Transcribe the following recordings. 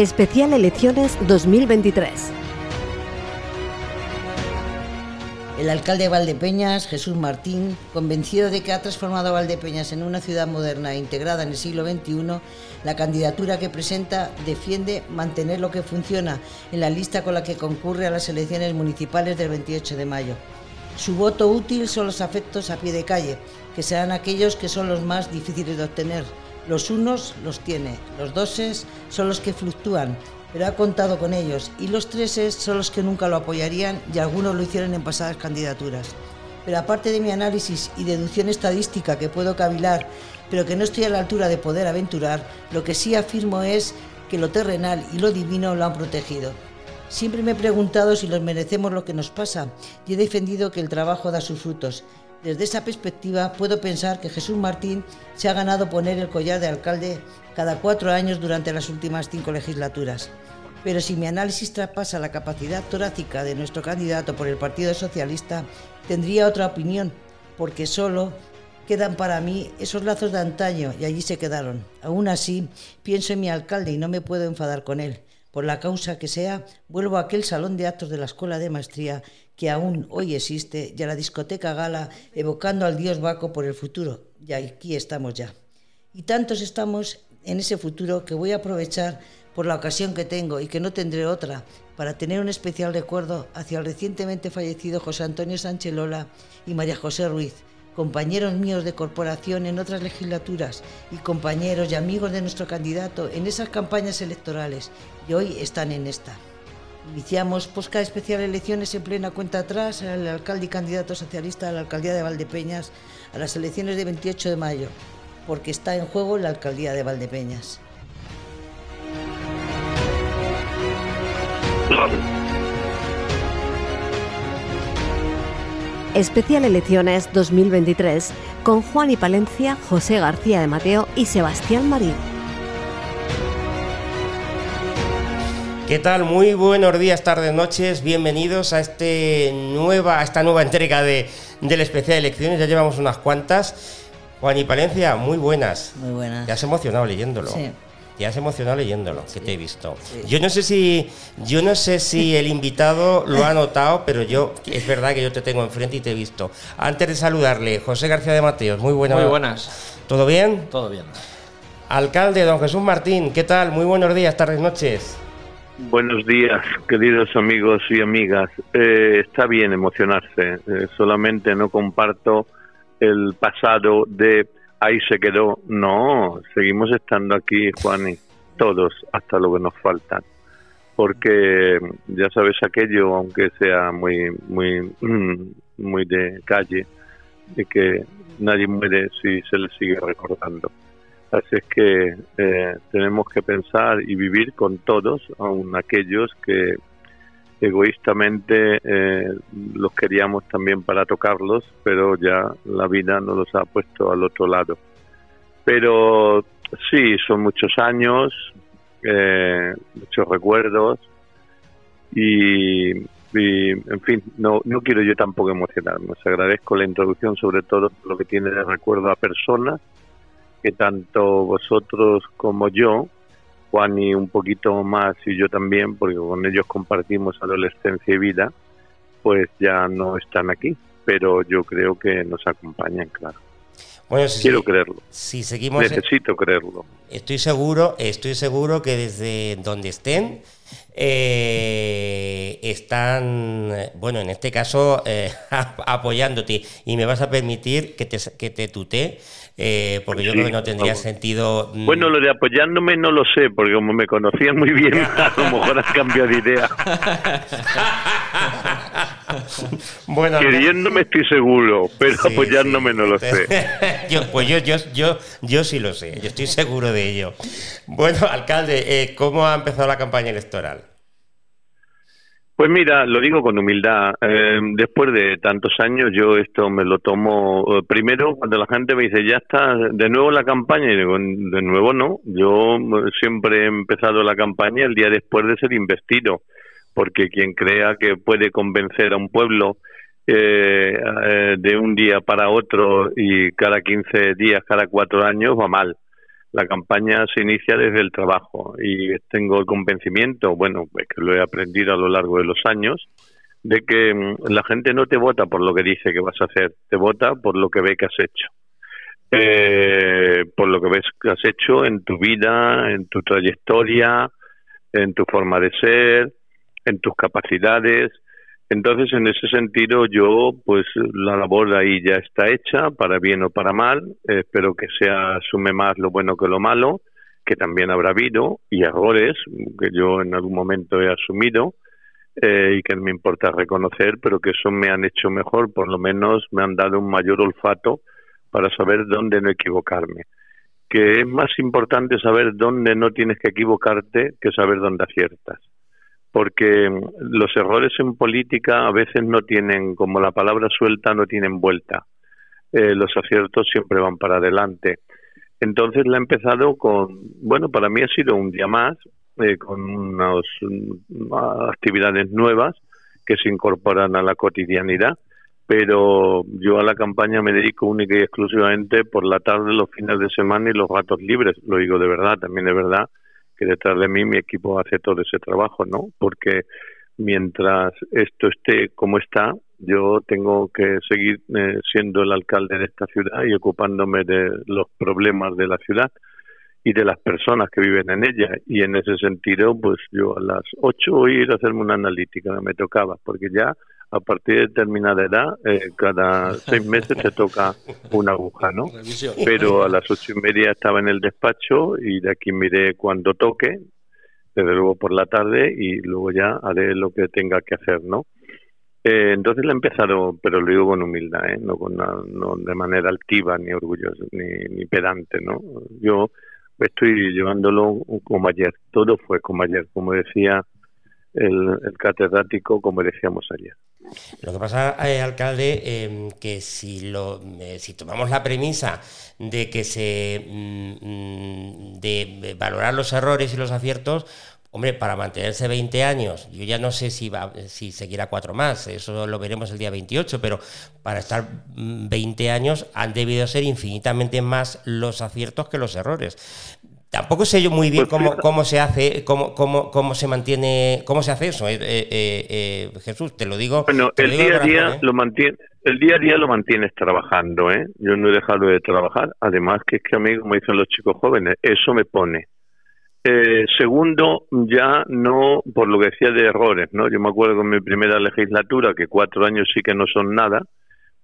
Especial Elecciones 2023. El alcalde de Valdepeñas, Jesús Martín, convencido de que ha transformado Valdepeñas en una ciudad moderna e integrada en el siglo XXI, la candidatura que presenta defiende mantener lo que funciona en la lista con la que concurre a las elecciones municipales del 28 de mayo. Su voto útil son los afectos a pie de calle, que serán aquellos que son los más difíciles de obtener. Los unos los tiene, los doses son los que fluctúan, pero ha contado con ellos, y los treses son los que nunca lo apoyarían y algunos lo hicieron en pasadas candidaturas. Pero aparte de mi análisis y deducción estadística que puedo cavilar, pero que no estoy a la altura de poder aventurar, lo que sí afirmo es que lo terrenal y lo divino lo han protegido. Siempre me he preguntado si los merecemos lo que nos pasa y he defendido que el trabajo da sus frutos. Desde esa perspectiva puedo pensar que Jesús Martín se ha ganado poner el collar de alcalde cada cuatro años durante las últimas cinco legislaturas. Pero si mi análisis traspasa la capacidad torácica de nuestro candidato por el Partido Socialista, tendría otra opinión, porque solo quedan para mí esos lazos de antaño y allí se quedaron. Aún así, pienso en mi alcalde y no me puedo enfadar con él. Por la causa que sea, vuelvo a aquel salón de actos de la Escuela de Maestría que aún hoy existe y a la discoteca Gala evocando al dios Baco por el futuro. Y aquí estamos ya. Y tantos estamos en ese futuro que voy a aprovechar por la ocasión que tengo y que no tendré otra para tener un especial recuerdo hacia el recientemente fallecido José Antonio Sánchez Lola y María José Ruiz, compañeros míos de corporación en otras legislaturas y compañeros y amigos de nuestro candidato en esas campañas electorales y hoy están en esta. Iniciamos Posca Especial Elecciones en plena cuenta atrás al alcalde y candidato socialista a la alcaldía de Valdepeñas a las elecciones de 28 de mayo porque está en juego la alcaldía de Valdepeñas. Especial Elecciones 2023 con Juan y Palencia, José García de Mateo y Sebastián Marín. ¿Qué tal? Muy buenos días, tardes, noches. Bienvenidos a, este nueva, a esta nueva entrega de, del especial elecciones. Ya llevamos unas cuantas. Juan y Palencia, muy buenas. Muy buenas. Te has emocionado leyéndolo. Sí. Te has emocionado leyéndolo, que te he visto. Yo no sé si, yo no sé si el invitado lo ha notado, pero yo es verdad que yo te tengo enfrente y te he visto. Antes de saludarle, José García de Mateos, muy buenas. Muy buenas. ¿Todo bien? Todo bien. Alcalde, don Jesús Martín, ¿qué tal? Muy buenos días, tardes, noches. Buenos días, queridos amigos y amigas. Eh, está bien emocionarse, eh, solamente no comparto el pasado de ahí se quedó. No, seguimos estando aquí, Juan, y todos, hasta lo que nos falta. Porque ya sabes aquello, aunque sea muy, muy, muy de calle, de que nadie muere si se le sigue recordando. Así es que eh, tenemos que pensar y vivir con todos, aun aquellos que egoístamente eh, los queríamos también para tocarlos, pero ya la vida nos los ha puesto al otro lado. Pero sí, son muchos años, eh, muchos recuerdos y, en fin, no, no quiero yo tampoco emocionarme. Os agradezco la introducción, sobre todo lo que tiene de recuerdo a personas que tanto vosotros como yo Juan y un poquito más y yo también, porque con ellos compartimos adolescencia y vida, pues ya no están aquí, pero yo creo que nos acompañan, claro. Bueno, Quiero creerlo. Si seguimos, Necesito creerlo. Estoy seguro, estoy seguro que desde donde estén eh, están, bueno, en este caso, eh, apoyándote. Y me vas a permitir que te, que te tutee eh, porque yo creo que no tendría sentido. Mm, bueno, lo de apoyándome no lo sé, porque como me conocían muy bien, a lo mejor has cambiado de idea. bueno, Queriéndome estoy seguro, pero apoyándome no lo sé. pues yo, yo, yo, yo sí lo sé, yo estoy seguro de ello. Bueno, alcalde, eh, ¿cómo ha empezado la campaña electoral? Pues mira, lo digo con humildad. Eh, después de tantos años, yo esto me lo tomo eh, primero cuando la gente me dice, ya está de nuevo la campaña, y digo, de nuevo no. Yo eh, siempre he empezado la campaña el día después de ser investido, porque quien crea que puede convencer a un pueblo de un día para otro y cada 15 días, cada cuatro años, va mal. La campaña se inicia desde el trabajo y tengo el convencimiento, bueno, que lo he aprendido a lo largo de los años, de que mm, la gente no te vota por lo que dice que vas a hacer, te vota por lo que ve que has hecho. Eh, por lo que ves que has hecho en tu vida, en tu trayectoria, en tu forma de ser, en tus capacidades. Entonces, en ese sentido, yo, pues la labor ahí ya está hecha, para bien o para mal. espero que se asume más lo bueno que lo malo, que también habrá habido, y errores que yo en algún momento he asumido eh, y que me importa reconocer, pero que eso me han hecho mejor, por lo menos me han dado un mayor olfato para saber dónde no equivocarme. Que es más importante saber dónde no tienes que equivocarte que saber dónde aciertas porque los errores en política a veces no tienen, como la palabra suelta, no tienen vuelta. Eh, los aciertos siempre van para adelante. Entonces la he empezado con, bueno, para mí ha sido un día más, eh, con unas actividades nuevas que se incorporan a la cotidianidad, pero yo a la campaña me dedico única y exclusivamente por la tarde, los fines de semana y los ratos libres. Lo digo de verdad, también es verdad que detrás de mí mi equipo hace todo ese trabajo, ¿no? Porque mientras esto esté como está, yo tengo que seguir eh, siendo el alcalde de esta ciudad y ocupándome de los problemas de la ciudad y de las personas que viven en ella. Y en ese sentido, pues yo a las ocho voy a ir a hacerme una analítica, me tocaba, porque ya a partir de determinada edad, eh, cada seis meses te toca una aguja, ¿no? Pero a las ocho y media estaba en el despacho y de aquí miré cuando toque, desde luego por la tarde y luego ya haré lo que tenga que hacer, ¿no? Eh, entonces le he empezado, pero lo digo con humildad, ¿eh? no, con no de manera altiva ni orgullosa ni, ni pedante, ¿no? Yo estoy llevándolo como ayer, todo fue como ayer, como decía el, catedrático, como decíamos ayer. Lo que pasa, eh, alcalde, eh, que si, lo, eh, si tomamos la premisa de que se mm, mm, de valorar los errores y los aciertos, hombre, para mantenerse 20 años, yo ya no sé si va, si seguirá cuatro más, eso lo veremos el día 28, pero para estar 20 mm, años han debido ser infinitamente más los aciertos que los errores. Tampoco sé yo muy bien pues cómo, cómo se hace, cómo, cómo, cómo se mantiene, cómo se hace eso, eh, eh, eh, Jesús, te lo digo. Bueno, el día a día lo mantiene, el día a día lo mantienes trabajando, ¿eh? Yo no he dejado de trabajar, además que es que a mí, como dicen los chicos jóvenes, eso me pone. segundo, ya no, por lo que decía de errores, ¿no? Yo me acuerdo con mi primera legislatura, que cuatro años sí que no son nada,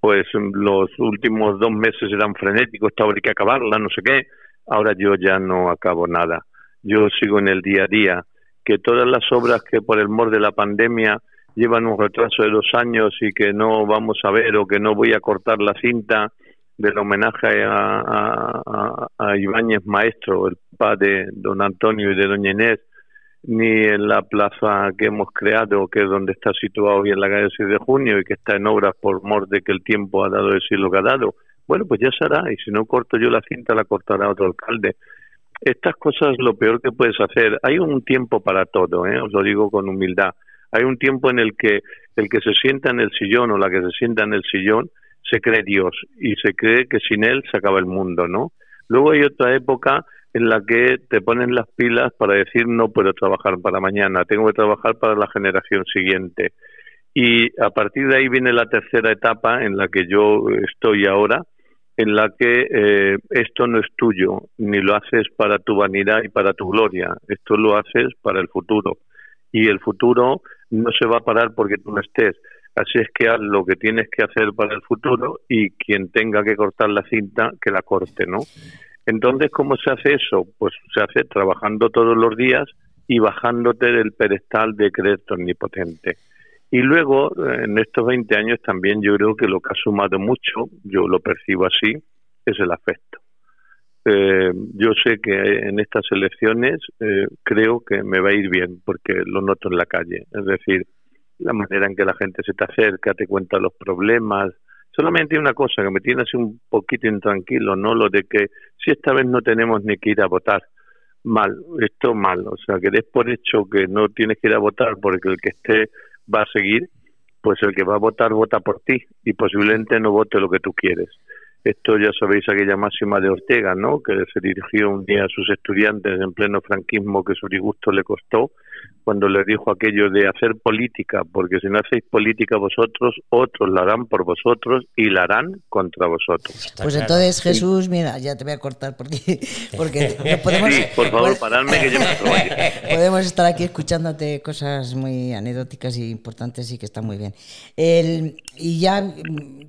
pues los últimos dos meses eran frenéticos, estaba hay que acabarla, no sé qué ahora yo ya no acabo nada. Yo sigo en el día a día, que todas las obras que por el mor de la pandemia llevan un retraso de dos años y que no vamos a ver o que no voy a cortar la cinta del homenaje a, Ibáñez Maestro, el padre de don Antonio y de doña Inés, ni en la plaza que hemos creado, que es donde está situado hoy en la calle 6 de junio y que está en obras por mor de que el tiempo ha dado el siglo que ha dado, bueno, pues ya será, y si no corto yo la cinta, la cortará otro alcalde. Estas cosas lo peor que puedes hacer. Hay un tiempo para todo, ¿eh? os lo digo con humildad. Hay un tiempo en el que el que se sienta en el sillón o la que se sienta en el sillón se cree Dios y se cree que sin él se acaba el mundo, ¿no? Luego hay otra época en la que te ponen las pilas para decir no puedo trabajar para mañana, tengo que trabajar para la generación siguiente. Y a partir de ahí viene la tercera etapa en la que yo estoy ahora, en la que eh, esto no es tuyo, ni lo haces para tu vanidad y para tu gloria, esto lo haces para el futuro. Y el futuro no se va a parar porque tú no estés. Así es que haz lo que tienes que hacer para el futuro y quien tenga que cortar la cinta, que la corte, ¿no? Entonces, ¿cómo se hace eso? Pues se hace trabajando todos los días y bajándote del pedestal de crédito omnipotente. Y luego, en estos 20 años también yo creo que lo que ha sumado mucho, yo lo percibo así, es el afecto. Eh, yo sé que en estas elecciones eh, creo que me va a ir bien porque lo noto en la calle. Es decir, la manera en que la gente se te acerca, te cuenta los problemas. Solamente una cosa que me tiene así un poquito intranquilo, ¿no? Lo de que si esta vez no tenemos ni que ir a votar. Mal, esto mal. O sea, que des por hecho que no tienes que ir a votar porque el que esté va a seguir, pues el que va a votar vota por ti y posiblemente no vote lo que tú quieres. Esto ya sabéis aquella máxima de Ortega, ¿no? Que se dirigió un día a sus estudiantes en pleno franquismo que su disgusto le costó cuando les dijo aquello de hacer política, porque si no hacéis política vosotros, otros la harán por vosotros y la harán contra vosotros. Pues entonces, Jesús, mira, ya te voy a cortar porque, porque podemos... Sí, por favor, paradme que yo me Podemos estar aquí escuchándote cosas muy anecdóticas y importantes y que están muy bien. El, y ya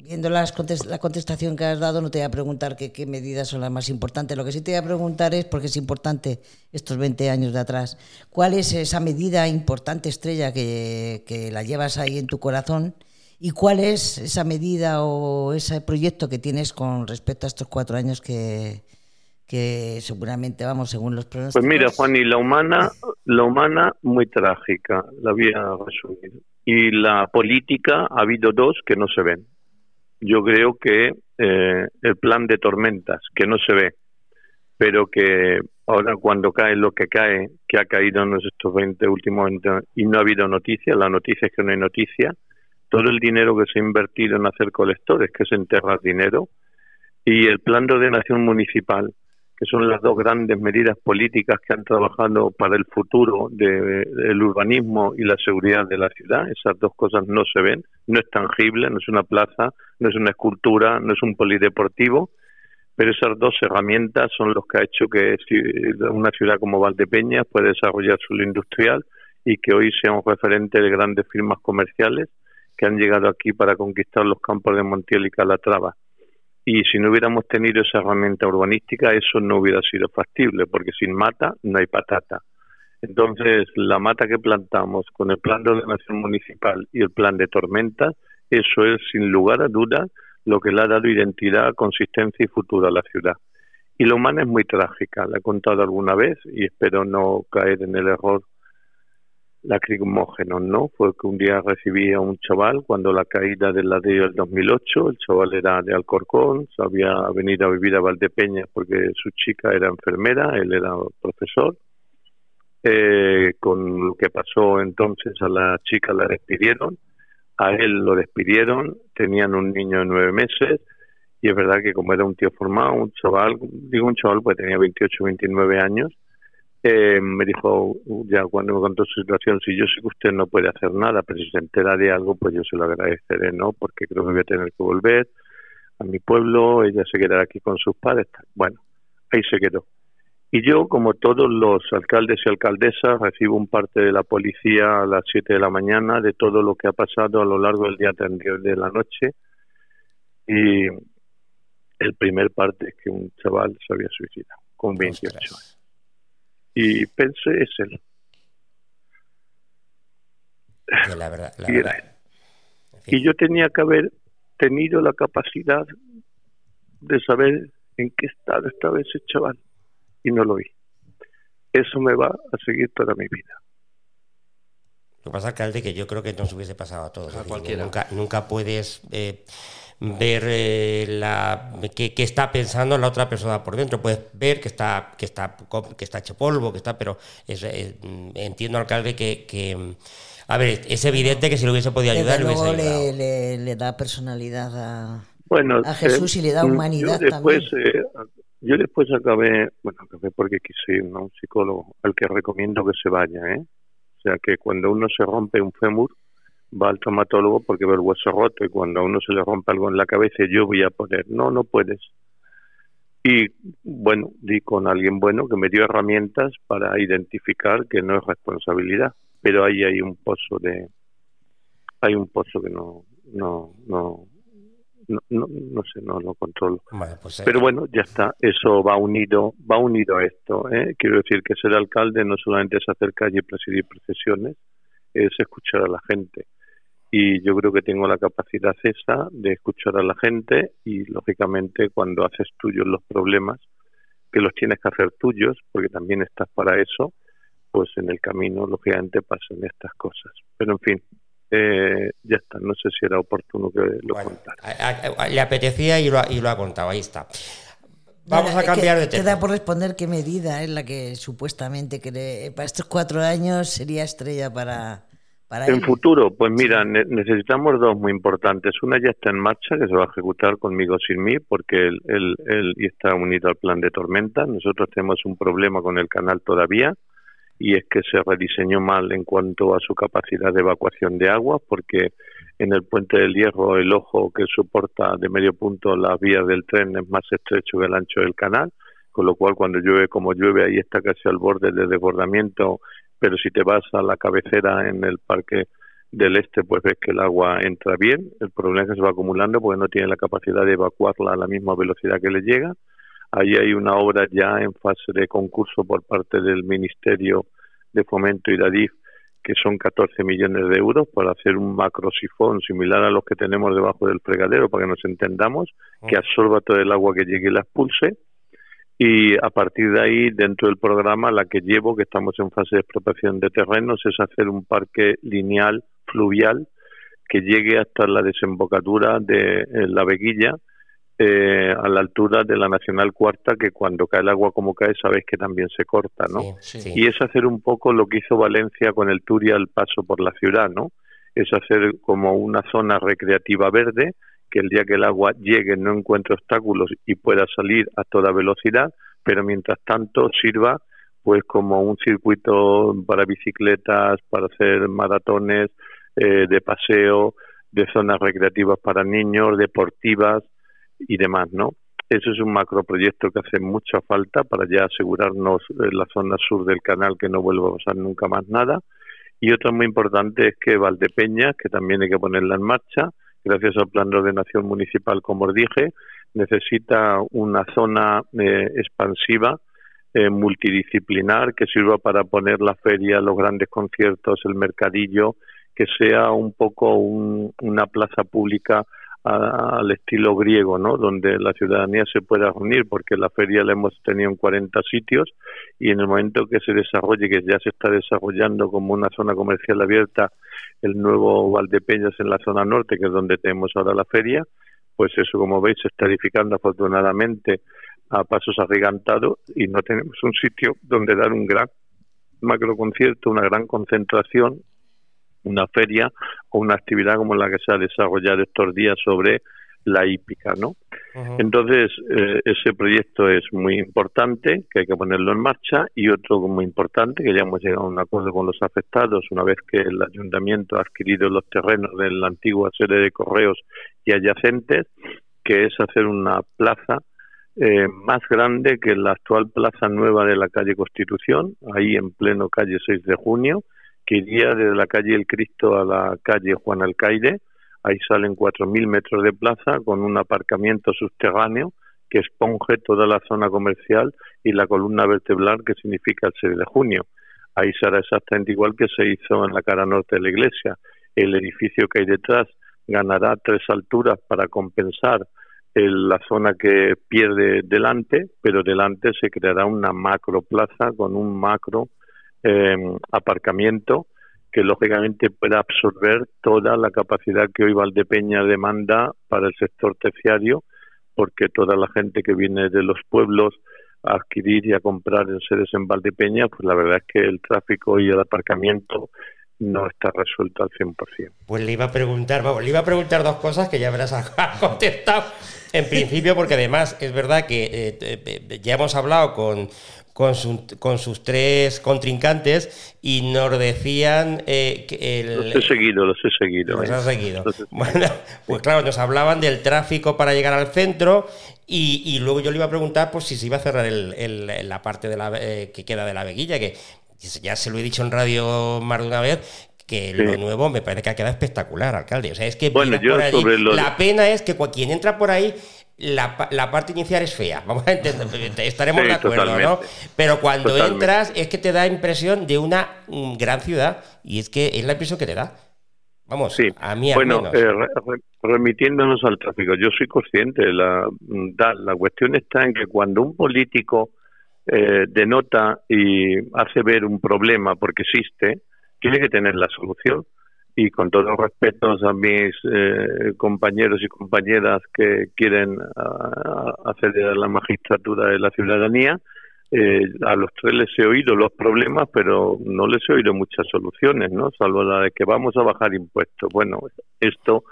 viendo las la contestación que has dado, no te voy a preguntar qué, qué medidas son las más importantes. Lo que sí te voy a preguntar es, porque es importante estos 20 años de atrás, ¿cuál es esa medida importante, Estrella, que, la llevas ahí en tu corazón. ¿Y cuál es esa medida o ese proyecto que tienes con respecto a estos cuatro años que, que seguramente vamos según los pronósticos? Pues mira, Juan, y la humana, la humana muy trágica, la voy a resumir. Y la política ha habido dos que no se ven. Yo creo que eh, el plan de tormentas, que no se ve, pero que Ahora, cuando cae lo que cae, que ha caído en estos 20 últimos años y no ha habido noticias, la noticia es que no hay noticia, todo el dinero que se ha invertido en hacer colectores, que es enterrar dinero, y el plan de ordenación municipal, que son las dos grandes medidas políticas que han trabajado para el futuro del urbanismo y la seguridad de la ciudad. Esas dos cosas no se ven, no es tangible, no es una plaza, no es una escultura, no es un polideportivo, pero esas dos herramientas son los que ha hecho que una ciudad como Valdepeña pueda desarrollar su industrial y que hoy sea un referente de grandes firmas comerciales que han llegado aquí para conquistar los campos de Montiel y Calatrava. Y si no hubiéramos tenido esa herramienta urbanística, eso no hubiera sido factible, porque sin mata no hay patata. Entonces, la mata que plantamos con el plan de ordenación municipal y el plan de tormentas, eso es, sin lugar a dudas, lo que le ha dado identidad, consistencia y futuro a la ciudad. Y la humana es muy trágica, la he contado alguna vez y espero no caer en el error lacrimógeno, ¿no? Fue que un día recibí a un chaval cuando la caída del ladrillo del 2008, el chaval era de Alcorcón, había venido a vivir a Valdepeña porque su chica era enfermera, él era profesor. Eh, con lo que pasó entonces a la chica la despidieron a él lo despidieron, tenían un niño de nueve meses y es verdad que como era un tío formado, un chaval, digo un chaval pues tenía 28, 29 años, eh, me dijo ya cuando me contó su situación, si yo sé que usted no puede hacer nada, pero si se entera de algo, pues yo se lo agradeceré, ¿no? Porque creo que voy a tener que volver a mi pueblo, ella se quedará aquí con sus padres. Bueno, ahí se quedó. Y yo, como todos los alcaldes y alcaldesas, recibo un parte de la policía a las 7 de la mañana de todo lo que ha pasado a lo largo del día de la noche. Y el primer parte es que un chaval se había suicidado con 28 años. Y pensé, es él. y yo tenía que haber tenido la capacidad de saber en qué estado estaba ese chaval y no lo vi. Eso me va a seguir toda mi vida. Lo que pasa, alcalde, que yo creo que nos hubiese pasado a todos. nunca, nunca puedes eh, ver eh, la qué, está pensando la otra persona por dentro. Puedes ver que está que está que está hecho polvo, que está, pero es, eh, entiendo, alcalde, que, a ver, es evidente que si lo hubiese podido ayudar, le hubiese Le, da personalidad a, bueno, a Jesús y le da humanidad después, también. Yo después acabé, bueno, acabé porque quise a un psicólogo, al que recomiendo que se vaya, ¿eh? O sea, que cuando uno se rompe un fémur, va al traumatólogo porque ve el hueso roto y cuando a uno se le rompe algo en la cabeza, yo voy a poner, no, no puedes. Y bueno, di con alguien bueno que me dio herramientas para identificar que no es responsabilidad, pero ahí hay un pozo de, hay un pozo que no, no, no, no, no, sé, no lo controlo. Pues, eh, Pero bueno, ya está, eso va unido, va unido a esto. ¿eh? Quiero decir que ser alcalde no solamente es hacer calle y presidir procesiones, es escuchar a la gente. Y yo creo que tengo la capacidad esa de escuchar a la gente y, lógicamente, cuando haces tuyos los problemas, que los tienes que hacer tuyos, porque también estás para eso, pues en el camino, lógicamente, pasan estas cosas. Pero, en fin, eh, ya está, no sé si era oportuno que lo contara. Le apetecía y lo, y lo ha contado, ahí está. Vamos a cambiar de tema. Queda por responder qué medida es la que supuestamente para estos cuatro años sería estrella para, en futuro, pues mira, necesitamos dos muy importantes. Una ya está en marcha, que se va a ejecutar conmigo sin mí, porque él, él, está unido al plan de tormenta. Nosotros tenemos un problema con el canal todavía, y es que se rediseñó mal en cuanto a su capacidad de evacuación de agua, porque en el puente del Hierro el ojo que soporta de medio punto las vías del tren es más estrecho que el ancho del canal, con lo cual cuando llueve como llueve ahí está casi al borde del desbordamiento pero si te vas a la cabecera en el parque del este, pues ves que el agua entra bien. El problema es que se va acumulando porque no tiene la capacidad de evacuarla a la misma velocidad que le llega. Ahí hay una obra ya en fase de concurso por parte del Ministerio de Fomento y DADIF que son 14 millones de euros para hacer un macro sifón similar a los que tenemos debajo del fregadero para que nos entendamos, que absorba todo el agua que llegue y la expulse. Y a partir de ahí, dentro del programa, la que llevo, que estamos en fase de expropiación de terrenos, es hacer un parque lineal fluvial que llegue hasta la desembocadura de la Veguilla, eh, a la altura de la Nacional Cuarta, que cuando cae el agua como cae, sabéis que también se corta, ¿no? Y es hacer un poco lo que hizo Valencia con el Turia al paso por la ciudad, ¿no? Es hacer como una zona recreativa verde que el día que el agua llegue no encuentre obstáculos y pueda salir a toda velocidad, pero mientras tanto sirva pues como un circuito para bicicletas, para hacer maratones eh, de paseo, de zonas recreativas para niños, deportivas y demás, ¿no? Eso es un macroproyecto que hace mucha falta para ya asegurarnos en la zona sur del canal que no vuelva a pasar nunca más nada. Y otra muy importante es que Valdepeña, que también hay que ponerla en marcha, gracias al plan de ordenación municipal, como os dije, necesita una zona eh, expansiva eh, multidisciplinar que sirva para poner la feria, los grandes conciertos, el mercadillo, que sea un poco una plaza pública al estilo griego, ¿no? Donde la ciudadanía se pueda reunir, porque la feria la hemos tenido en 40 sitios y en el momento que se desarrolle, que ya se está desarrollando como una zona comercial abierta, el nuevo Valdepeñas en la zona norte, que es donde tenemos ahora la feria, pues eso, como veis, se está edificando afortunadamente a pasos agigantados y no tenemos un sitio donde dar un gran macro concierto, una gran concentración una feria o una actividad como la que se ha desarrollado estos días sobre la hípica, ¿no? Entonces, eh, ese proyecto es muy importante, que hay que ponerlo en marcha, y otro muy importante, que ya hemos llegado a un acuerdo con los afectados, una vez que el ayuntamiento ha adquirido los terrenos de la antigua sede de correos y adyacentes, que es hacer una plaza eh, más grande que la actual plaza nueva de la calle Constitución, ahí en pleno calle 6 de junio, que iría desde la calle El Cristo a la calle Juan Alcaide. Ahí salen 4.000 metros de plaza con un aparcamiento subterráneo que esponje toda la zona comercial y la columna vertebral que significa el 6 de junio. Ahí será exactamente igual que se hizo en la cara norte de la iglesia. El edificio que hay detrás ganará tres alturas para compensar la zona que pierde delante, pero delante se creará una macro plaza con un macro Em, aparcamiento que lógicamente pueda absorber toda la capacidad que hoy Valdepeña demanda para el sector terciario, porque toda la gente que viene de los pueblos a adquirir y a comprar en sedes en Valdepeña, pues la verdad es que el tráfico y el aparcamiento no está resuelto al 100%. Pues le iba a preguntar, vamos, le iba a preguntar dos cosas que ya verás a contestado en principio, porque además es verdad que eh, eh, ya hemos hablado con, con, con sus tres contrincantes y nos decían eh, que el... Los he seguido, los he seguido. Los seguido. Bueno, pues claro, nos hablaban del tráfico para llegar al centro y, luego yo le iba a preguntar pues si se iba a cerrar el, la parte de la, eh, que queda de la veguilla, que ya se lo he dicho en radio más de una vez, que lo nuevo me parece que ha quedado espectacular, alcalde. O sea, es que bueno, la pena es que quien entra por ahí la, la, parte inicial es fea, vamos a entender, estaremos de acuerdo, ¿no? Pero cuando entras es que te da impresión de una mm, gran ciudad y es que es la impresión que te da. Vamos, sí. a mí al bueno, eh, remitiéndonos al tráfico, yo soy consciente, la, mm, la cuestión está en que cuando un político eh, denota y hace ver un problema porque existe, tiene que tener la solución y con todos los respetos a mis eh, compañeros y compañeras que quieren acceder a la magistratura de la ciudadanía, eh, a los tres les he oído los problemas, pero no les he oído muchas soluciones, ¿no? Salvo la de que vamos a bajar impuestos. Bueno, esto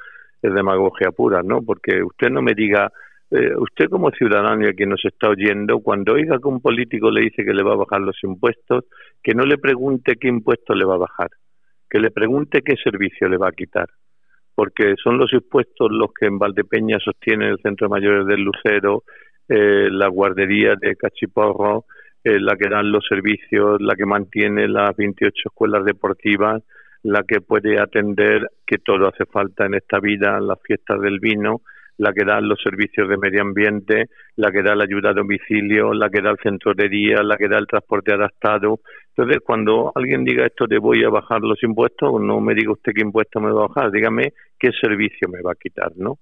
es demagogia pura, ¿no? Porque usted no me diga, eh, usted como ciudadano quien nos está oyendo, cuando oiga que un político le dice que le va a bajar los impuestos, que no le pregunte qué impuesto le va a bajar, que le pregunte qué servicio le va a quitar. Porque son los impuestos los que en Valdepeña sostienen el Centro Mayor del Lucero, eh, la guardería de Cachiporro, eh, la que dan los servicios, la que mantiene las 28 escuelas deportivas, la que puede atender, que todo hace falta en esta vida, las fiestas del vino, la que da los servicios de medio ambiente, la que da la ayuda a domicilio, la que da el centro de día, la que da el transporte adaptado. Entonces, cuando alguien diga esto de voy a bajar los impuestos, no me diga usted qué impuesto me va a bajar, dígame qué servicio me va a quitar, ¿no?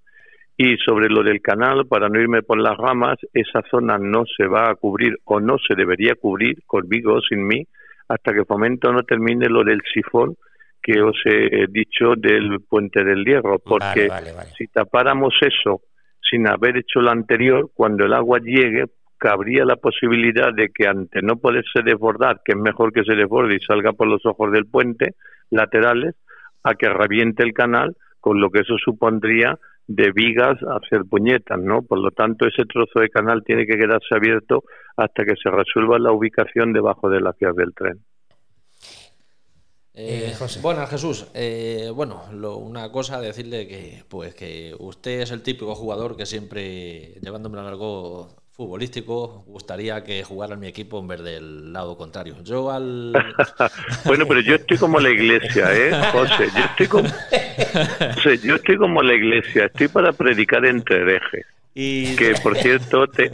Y sobre lo del canal, para no irme por las ramas, esa zona no se va a cubrir o no se debería cubrir, conmigo o sin mí, hasta que Fomento no termine lo del sifón que os he dicho del puente del hierro, porque si tapáramos eso sin haber hecho lo anterior, cuando el agua llegue, cabría la posibilidad de que ante no poderse desbordar, que es mejor que se desborde y salga por los ojos del puente laterales, a que reviente el canal, con lo que eso supondría de vigas a hacer puñetas, ¿no? Por lo tanto, ese trozo de canal tiene que quedarse abierto hasta que se resuelva la ubicación debajo de la ciudad del tren. Eh, bueno, Jesús, eh, bueno, una cosa decirle que pues que usted es el típico jugador que siempre, llevándome a algo futbolístico, gustaría que jugara en mi equipo en vez del lado contrario. Yo al... bueno, pero yo estoy como la iglesia, ¿eh, José? Yo estoy como, yo estoy como la iglesia, estoy para predicar entre herejes. Y... Que, por cierto, te...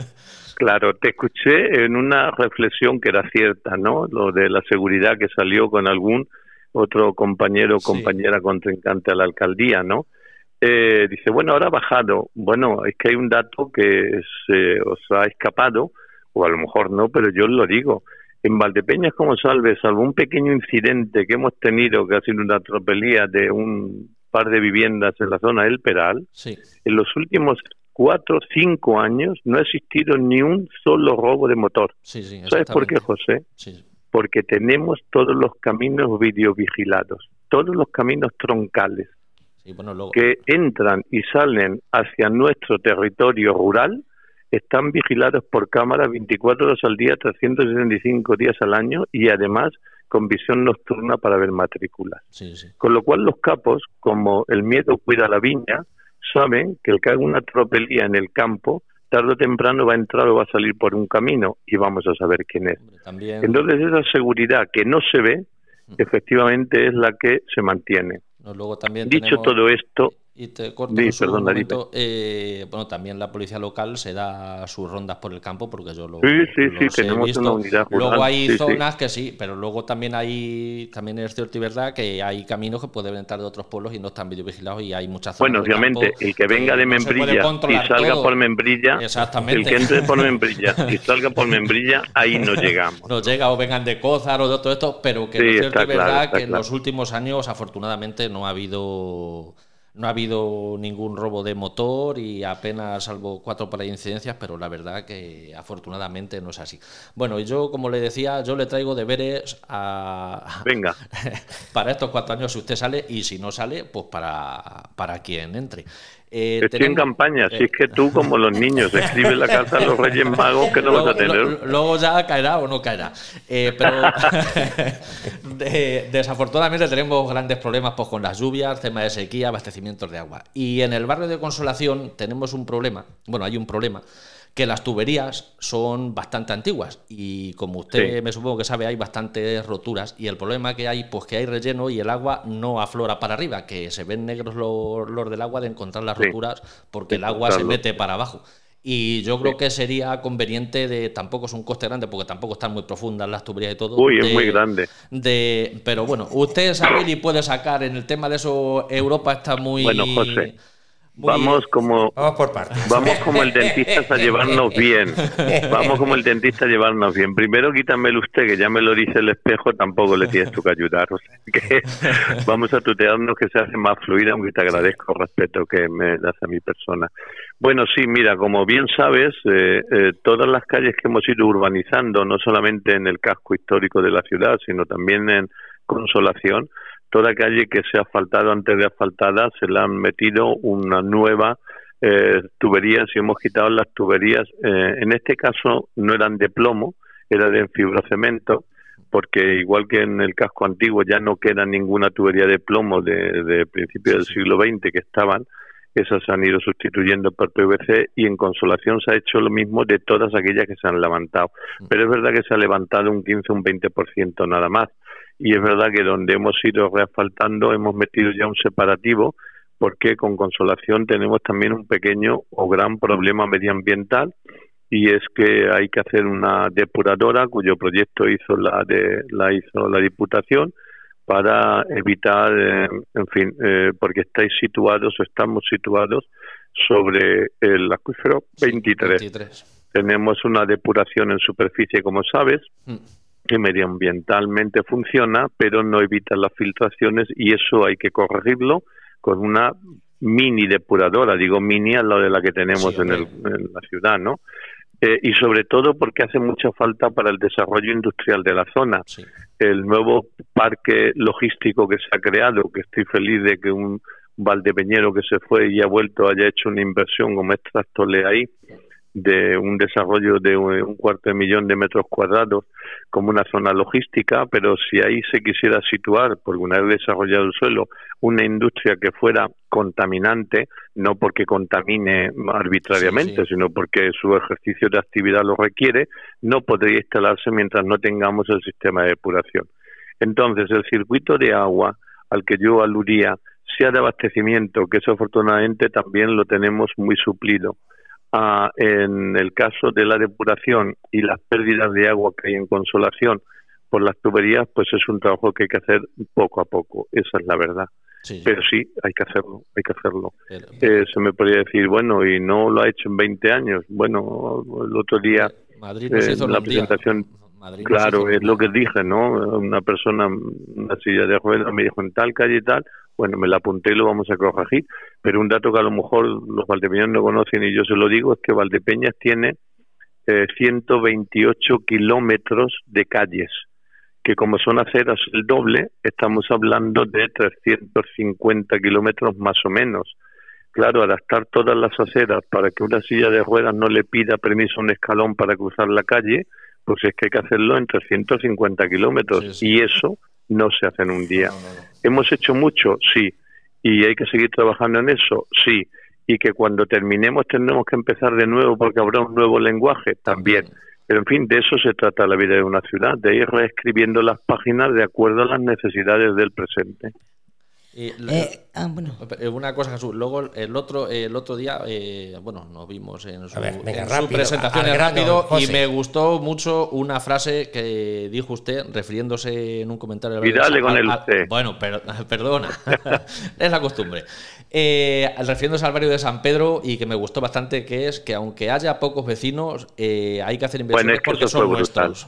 Claro, te escuché en una reflexión que era cierta, ¿no? Lo de la seguridad que salió con algún otro compañero o compañera contrincante a la alcaldía, ¿no? Eh, dice, bueno, ahora ha bajado. Bueno, es que hay un dato que se os ha escapado, o a lo mejor no, pero yo lo digo. En Valdepeñas como Salve, salvo un pequeño incidente que hemos tenido, que ha sido una tropelía de un par de viviendas en la zona del Peral, en los últimos cuatro, o cinco años no ha existido ni un solo robo de motor. ¿Sabes por qué, José? Porque tenemos todos los caminos videovigilados, todos los caminos troncales que entran y salen hacia nuestro territorio rural están vigilados por cámara 24 horas al día, 365 días al año y además con visión nocturna para ver matrículas. Con lo cual los capos, como el miedo cuida la viña, saben que el que haga una tropelía en el campo tarde o temprano va a entrar o va a salir por un camino y vamos a saber quién es. Entonces esa seguridad que no se ve, mm. efectivamente es la que se mantiene. Dicho todo esto, y te corto un momento. Eh, bueno, también la policía local se da sus rondas por el campo porque yo lo, sí, sí, sí, tenemos Una unidad Luego hay zonas que sí, pero luego también hay, también es cierto y verdad que hay caminos que pueden entrar de otros pueblos y no están videovigilados y hay muchas zonas. Bueno, obviamente, el que venga de Membrilla y salga por Membrilla, el que entre por Membrilla y salga por Membrilla, ahí no llegamos. No llega o vengan de Cózar o de todo esto, pero que es cierto y verdad que en los últimos años afortunadamente no ha habido no ha habido ningún robo de motor y apenas salvo cuatro para incidencias, pero la verdad que afortunadamente no es así. Bueno, y yo, como le decía, yo le traigo deberes a... Venga. para estos cuatro años si usted sale y si no sale, pues para, para quien entre. Eh, Estoy en campaña, si es que tú como los niños escribes la carta a los Reyes Magos que no vas a tener. luego ya caerá o no caerá. Eh, pero desafortunadamente tenemos grandes problemas pues, con las lluvias, tema de sequía, abastecimientos de agua. Y en el barrio de Consolación tenemos un problema, bueno, hay un problema que las tuberías son bastante antiguas y como usted me supongo que sabe hay bastantes roturas y el problema que hay pues que hay relleno y el agua no aflora para arriba, que se ven negros los, del agua de encontrar las roturas porque el agua se mete para abajo. Y yo creo que sería conveniente de, tampoco es un coste grande porque tampoco están muy profundas las tuberías y todo. Uy, es muy grande. De, pero bueno, usted sabe y puede sacar en el tema de eso, Europa está muy... Bueno, José, Vamos como Vamos por partes. vamos como el dentista a llevarnos bien. Vamos como el dentista a llevarnos bien. Primero quítamelo usted, que ya me lo dice el espejo, tampoco le tienes tú que ayudar. O sea que vamos a tutearnos que se hace más fluida, aunque te agradezco el respeto que me das a mi persona. Bueno, sí, mira, como bien sabes, eh, eh, todas las calles que hemos ido urbanizando, no solamente en el casco histórico de la ciudad, sino también en Consolación, toda calle que se ha asfaltado antes de asfaltada se le han metido una nueva eh, tubería, si hemos quitado las tuberías, eh, en este caso no eran de plomo, era de fibrocemento, porque igual que en el casco antiguo ya no queda ninguna tubería de plomo de, de principios del siglo XX que estaban, esas se han ido sustituyendo por PVC y en Consolación se ha hecho lo mismo de todas aquellas que se han levantado. Pero es verdad que se ha levantado un 15 un 20% nada más. Y es verdad que donde hemos ido reasfaltando hemos metido ya un separativo porque con Consolación tenemos también un pequeño o gran problema medioambiental y es que hay que hacer una depuradora cuyo proyecto hizo la de la hizo la Diputación para evitar, eh, en fin, eh, porque estáis situados o estamos situados sobre el acuífero 23. 23. Tenemos una depuración en superficie, como sabes, Mm. Que medioambientalmente funciona, pero no evita las filtraciones y eso hay que corregirlo con una mini depuradora, digo mini a la de la que tenemos Sí, en, el- en la ciudad, ¿no? Eh, y sobre todo porque hace mucha falta para el desarrollo industrial de la zona Sí. el nuevo parque logístico que se ha creado, que estoy feliz de que un valdepeñero que se fue y ha vuelto haya hecho una inversión como es Trastole ahí, de un desarrollo de un cuarto de millón de metros cuadrados como una zona logística, pero si ahí se quisiera situar, porque una vez desarrollado el suelo, una industria que fuera contaminante, no porque contamine arbitrariamente, Sí, sí. sino porque su ejercicio de actividad lo requiere, no podría instalarse mientras no tengamos el sistema de depuración. Entonces, el circuito de agua al que yo aludía, sea de abastecimiento, que eso afortunadamente también lo tenemos muy suplido. Ah, en el caso de la depuración y las pérdidas de agua que hay en consolación por las tuberías, pues es un trabajo que hay que hacer poco a poco, esa es la verdad. Sí. Pero sí, hay que hacerlo, hay que hacerlo. Pero- Eh, se me podría decir, bueno, y no lo ha hecho en 20 años. Bueno, el otro día Madrid eh, en la día. No claro, es lo que dije, ¿no? Una persona, una silla de ruedas, me dijo en tal calle y tal, bueno, me la apunté y lo vamos a corregir, pero un dato que a lo mejor los valdepeñas no conocen y yo se lo digo es que Valdepeñas tiene eh, 128 kilómetros de calles, que como son aceras el doble, estamos hablando de 350 kilómetros más o menos. Claro, adaptar todas las aceras para que una silla de ruedas no le pida permiso a un escalón para cruzar la calle, pues es que hay que hacerlo en 350 kilómetros Sí, sí. y eso no se hace en un día. No, no, no. ¿Hemos hecho mucho? Sí. ¿Y hay que seguir trabajando en eso? Sí. ¿Y que cuando terminemos tendremos que empezar de nuevo porque habrá un nuevo lenguaje? También. Pero en fin, de eso se trata la vida de una ciudad, de ir reescribiendo las páginas de acuerdo a las necesidades del presente. Y l- Eh, ah, bueno. Eh, Una cosa, Jesús. Luego el otro, el otro día, eh, bueno, nos vimos en su, A ver, venga, en su rápido, presentación en grano, rápido y me gustó mucho una frase que dijo usted refiriéndose en un comentario. Y dale con el usted. Bueno, per- perdona, es la costumbre. Eh, refiriéndose al barrio de San Pedro y que me gustó bastante, que es que aunque haya pocos vecinos, eh, hay que hacer Bueno, inversiones es que porque son brutal. nuestros.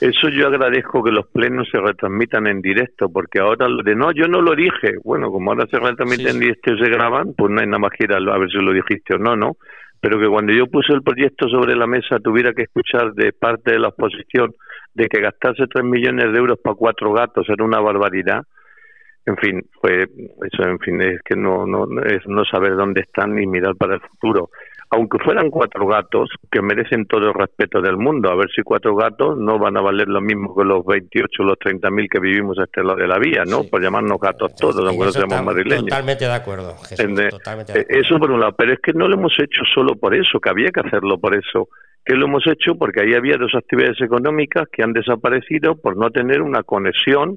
Eso yo agradezco que los plenos se retransmitan en directo, porque ahora lo de no, yo no lo dije. Bueno, como ahora se retransmiten Sí, en directo y se graban, pues no hay nada más que ir a, a ver si lo dijiste o no, ¿no? Pero que cuando yo puse el proyecto sobre la mesa tuviera que escuchar de parte de la oposición de que gastarse tres millones de euros para cuatro gatos era una barbaridad. En fin, fue eso, en fin, es que no, no, no- es no saber dónde están y mirar para el futuro. Aunque fueran cuatro gatos, que merecen todo el respeto del mundo, a ver si cuatro gatos no van a valer lo mismo que los 28 o los 30 mil que vivimos a este lado de la vía, ¿no? Sí. Por llamarnos gatos todos, aunque no seamos madrileños. Totalmente de acuerdo, Jesús, Ende- totalmente de eh, acuerdo. Eso por un lado, pero es que no lo hemos hecho solo por eso, que había que hacerlo por eso. Que lo hemos hecho porque ahí había dos actividades económicas que han desaparecido por no tener una conexión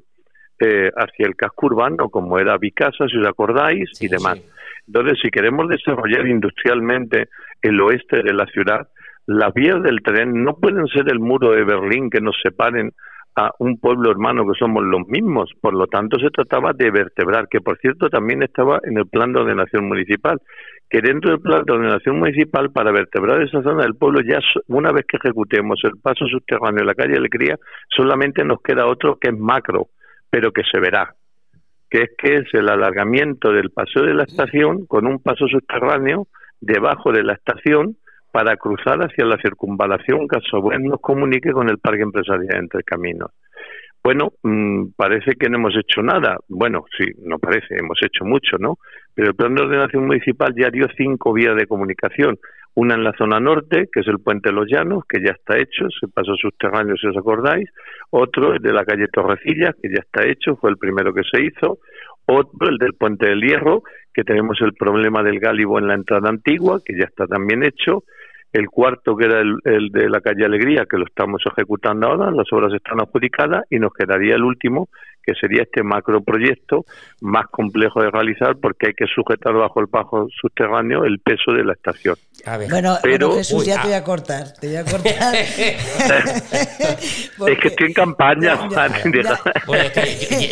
eh, hacia el casco urbano, como era Vicasa, si os acordáis, Sí, y demás. sí. Entonces, si queremos desarrollar industrialmente el oeste de la ciudad, las vías del tren no pueden ser el muro de Berlín que nos separen a un pueblo hermano que somos los mismos. Por lo tanto, se trataba de vertebrar, que por cierto también estaba en el plan de ordenación municipal, que dentro del plan de ordenación municipal, para vertebrar esa zona del pueblo, ya una vez que ejecutemos el paso subterráneo de la calle Alegría, solamente nos queda otro que es macro, pero que se verá, que es que es el alargamiento del paseo de la estación con un paso subterráneo debajo de la estación para cruzar hacia la circunvalación que a su nos comunique con el parque empresarial entre caminos. Bueno, mm, parece que no hemos hecho nada. Bueno, sí, no parece, hemos hecho mucho, ¿no? Pero el plan de ordenación municipal ya dio cinco vías de comunicación. Una en la zona norte, que es el puente de los Llanos, que ya está hecho, se pasó subterráneo si os acordáis. Otro, el de la calle Torrecillas, que ya está hecho, fue el primero que se hizo. Otro, el del puente del Hierro, que tenemos el problema del gálibo en la entrada antigua, que ya está también hecho el cuarto que era el, de la calle Alegría, que lo estamos ejecutando ahora, las obras están adjudicadas y nos quedaría el último, que sería este macroproyecto más complejo de realizar porque hay que sujetar bajo el bajo subterráneo el peso de la estación. Bueno, pero, Jesús, ya te voy a cortar, te voy a cortar. es que estoy en campaña.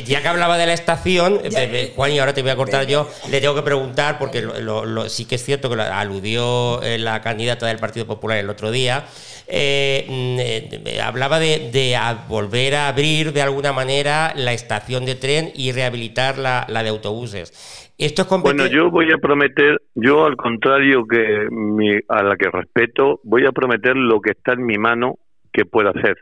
Ya, que hablaba de la estación, eh, Juan, y ahora te voy a cortar yo, le tengo que preguntar, porque sí que es cierto que lo aludió eh, la candidata del Partido Popular el otro día, eh, mm, hablaba de, volver a abrir de alguna manera la estación de tren y rehabilitar la, la de autobuses. Esto es bueno, yo voy a prometer, yo al contrario que a la que respeto, voy a prometer lo que está en mi mano que pueda hacer.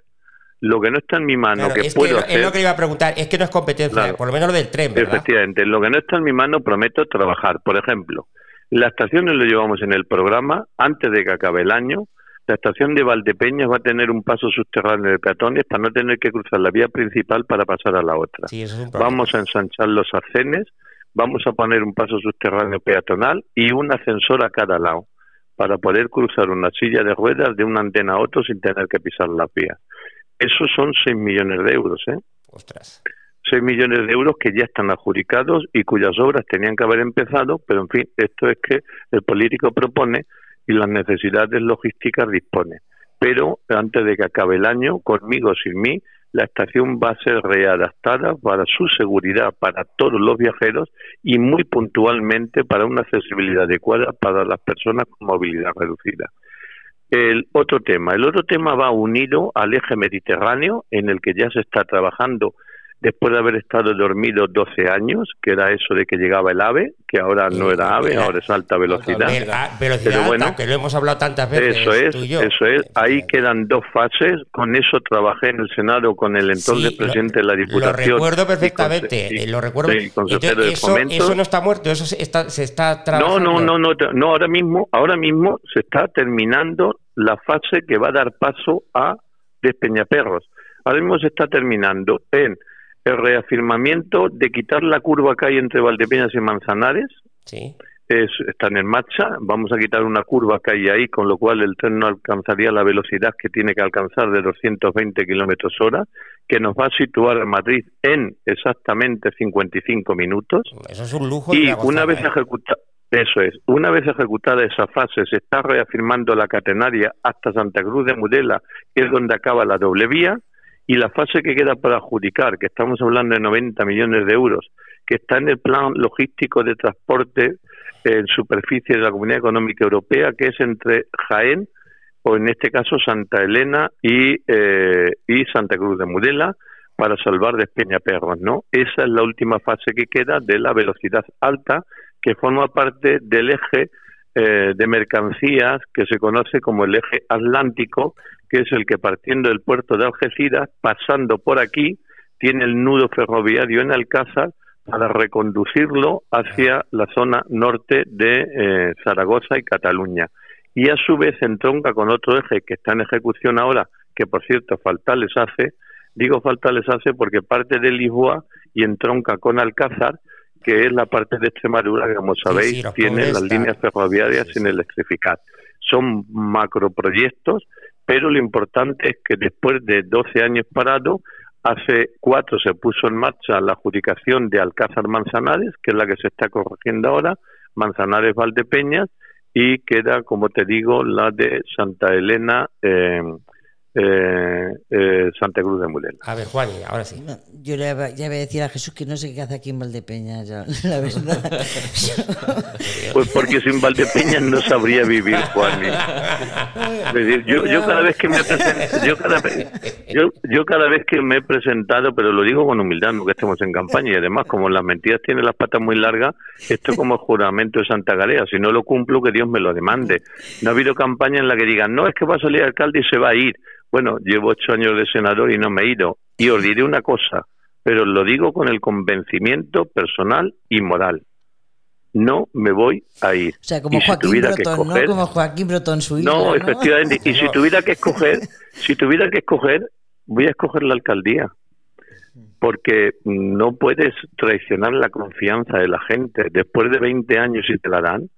Lo que no está en mi mano que puedo hacer. Es lo que iba a preguntar, es que no es competencia, por lo menos lo del tren, ¿verdad? Efectivamente, lo que no está en mi mano prometo trabajar. Por ejemplo, las estaciones lo llevamos en el programa antes de que acabe el año. La estación de Valdepeñas va a tener un paso subterráneo de peatones para no tener que cruzar la vía principal para pasar a la otra. Vamos a ensanchar los arcenes vamos a poner un paso subterráneo peatonal y un ascensor a cada lado para poder cruzar una silla de ruedas de una antena a otro sin tener que pisar la vía. Esos son 6 millones de euros, ¿eh? Ostras. 6 millones de euros que ya están adjudicados y cuyas obras tenían que haber empezado, pero en fin, esto es que el político propone y las necesidades logísticas dispone. Pero antes de que acabe el año, conmigo o sin mí, la estación va a ser readaptada para su seguridad para todos los viajeros y muy puntualmente para una accesibilidad adecuada para las personas con movilidad reducida. El otro tema, el otro tema va unido al eje mediterráneo en el que ya se está trabajando después de haber estado dormido 12 años, que era eso de que llegaba el AVE, que ahora no era AVE, ahora es alta velocidad. Velocidad bueno, que lo hemos hablado tantas veces. Eso es, eso es. Ahí quedan dos fases. Con eso trabajé en el Senado con el entonces presidente de la Diputación. Lo recuerdo perfectamente. lo recuerdo. eso, no está muerto, eso se está, se está trabajando. No, no, no, no, no. Ahora mismo, ahora mismo se está terminando la fase que va a dar paso a Despeñaperros. Ahora mismo se está terminando en el reafirmamiento de quitar la curva que hay entre Valdepeñas y Manzanares. Sí. Es, están en marcha. Vamos a quitar una curva que hay ahí, con lo cual el tren no alcanzaría la velocidad que tiene que alcanzar de 220 kilómetros hora, que nos va a situar a Madrid en exactamente 55 minutos. Eso es un lujo. Y una vez ¿eh? ejecutada. Eso es. Una vez ejecutada esa fase, se está reafirmando la catenaria hasta Santa Cruz de Mudela, que es donde acaba la doble vía, y la fase que queda para adjudicar, que estamos hablando de 90 millones de euros, que está en el plan logístico de transporte en superficie de la Comunidad Económica Europea, que es entre Jaén, o en este caso Santa Elena y, eh, Santa Cruz de Mudela, para salvar de Peñaperros, ¿no? Esa es la última fase que queda de la velocidad alta, que forma parte del eje eh, de mercancías que se conoce como el eje atlántico, que es el que partiendo del puerto de Algeciras, pasando por aquí, tiene el nudo ferroviario en Alcázar para reconducirlo hacia la zona norte de eh, Zaragoza y Cataluña. Y a su vez entronca con otro eje que está en ejecución ahora, que por cierto falta les hace, digo falta les hace porque parte de Lisboa y entronca con Alcázar, que es la parte de Extremadura que, como sabéis, tiene las líneas ferroviarias sin electrificar. Son macroproyectos pero lo importante es que después de 12 años parado, hace cuatro se puso en marcha la adjudicación de Alcázar Manzanares, que es la que se está corrigiendo ahora, Manzanares Valdepeñas, y queda, como te digo, la de Santa Elena, eh, eh, eh, Santa Cruz de Mulena. A ver, Juan, ahora sí. yo le, ya voy a decir a Jesús que no sé qué hace aquí en Valdepeña, ya, la verdad. pues porque sin Valdepeña no sabría vivir, Juan. Yo, yo, cada vez que me yo cada, yo, yo cada vez que me he presentado, pero lo digo con humildad, no que estemos en campaña, y además como las mentiras tienen las patas muy largas, esto como el juramento de Santa Galea, si no lo cumplo, que Dios me lo demande. No ha habido campaña en la que digan, no, es que va a salir alcalde y se va a ir. Bueno, llevo ocho años de senador y no me he ido. Y os diré una cosa, pero lo digo con el convencimiento personal y moral. No me voy a ir. O sea, como, Joaquín, Brotón, ¿no? como Joaquín Brotón, su hijo. No, efectivamente. Y si tuviera que escoger, si tuviera que escoger, voy a escoger la alcaldía. Porque no puedes traicionar la confianza de la gente. Después de 20 años, si te la dan,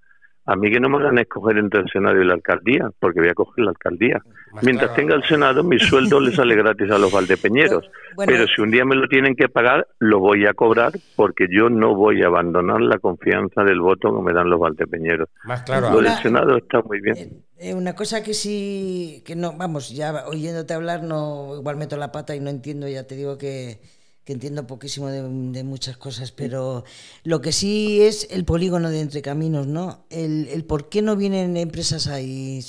a mí que no me hagan escoger entre el Senado y la alcaldía, porque voy a coger la alcaldía. Mientras tenga el Senado, mi sueldo le sale gratis a los valdepeñeros. Pero si un día me lo tienen que pagar, lo voy a cobrar porque yo no voy a abandonar la confianza del voto que me dan los valdepeñeros. Más claro. Lo del Senado está muy bien. Eh, eh, una cosa que sí, que no, vamos, ya oyéndote hablar, no igual meto la pata y no entiendo, ya te digo que entiendo poquísimo de, muchas cosas, pero lo que sí es el polígono de Entre Caminos, ¿no? El, el por qué no vienen empresas ahí,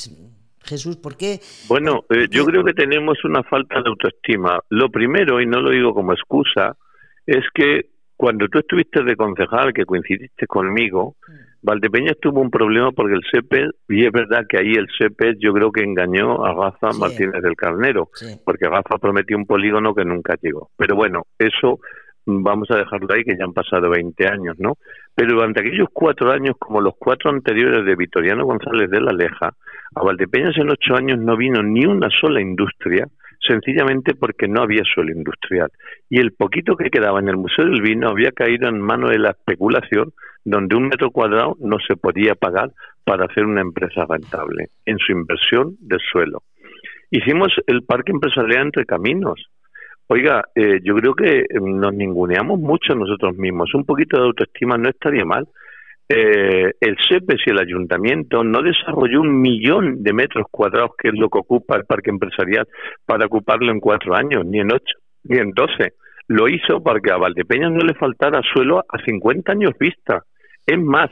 Jesús, ¿por qué? Bueno, eh, yo creo que tenemos una falta de autoestima. Lo primero, y no lo digo como excusa, es que cuando tú estuviste de concejal, que coincidiste conmigo, mm. Valdepeñas tuvo un problema porque el CEPES, y es verdad que ahí el CEPES yo creo que engañó a Rafa Martínez del Carnero, porque Rafa prometió un polígono que nunca llegó. Pero bueno, eso vamos a dejarlo ahí, que ya han pasado 20 años, ¿no? Pero durante aquellos cuatro años, como los cuatro anteriores de Vitoriano González de la Leja, a Valdepeñas en ocho años no vino ni una sola industria, sencillamente porque no había suelo industrial. Y el poquito que quedaba en el Museo del Vino había caído en mano de la especulación donde un metro cuadrado no se podía pagar para hacer una empresa rentable en su inversión de suelo. Hicimos el parque empresarial entre caminos. Oiga, eh, yo creo que nos ninguneamos mucho nosotros mismos. Un poquito de autoestima no estaría mal. Eh, el SEPES y el ayuntamiento no desarrolló un millón de metros cuadrados, que es lo que ocupa el parque empresarial, para ocuparlo en cuatro años, ni en ocho, ni en doce. Lo hizo para que a Valdepeñas no le faltara suelo a 50 años vista. Es más,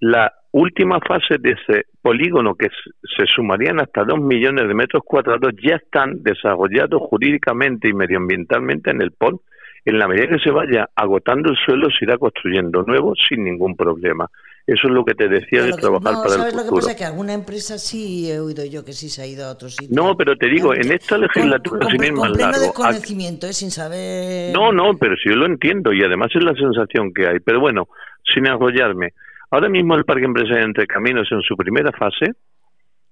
la última fase de ese polígono, que se sumarían hasta dos millones de metros cuadrados, ya están desarrollados jurídicamente y medioambientalmente en el PON. En la medida que se vaya agotando el suelo, se irá construyendo nuevo sin ningún problema. Eso es lo que te decía de trabajar para el futuro. lo que pasa? Que alguna empresa sí he oído yo que sí se ha ido a otro sitio. No, pero te digo, en esta legislatura, con, sin ir más largo... desconocimiento, ¿eh? sin saber... No, no, pero sí yo lo entiendo y además es la sensación que hay. Pero bueno, sin arrollarme. Ahora mismo el Parque Empresarial Entre Caminos en su primera fase,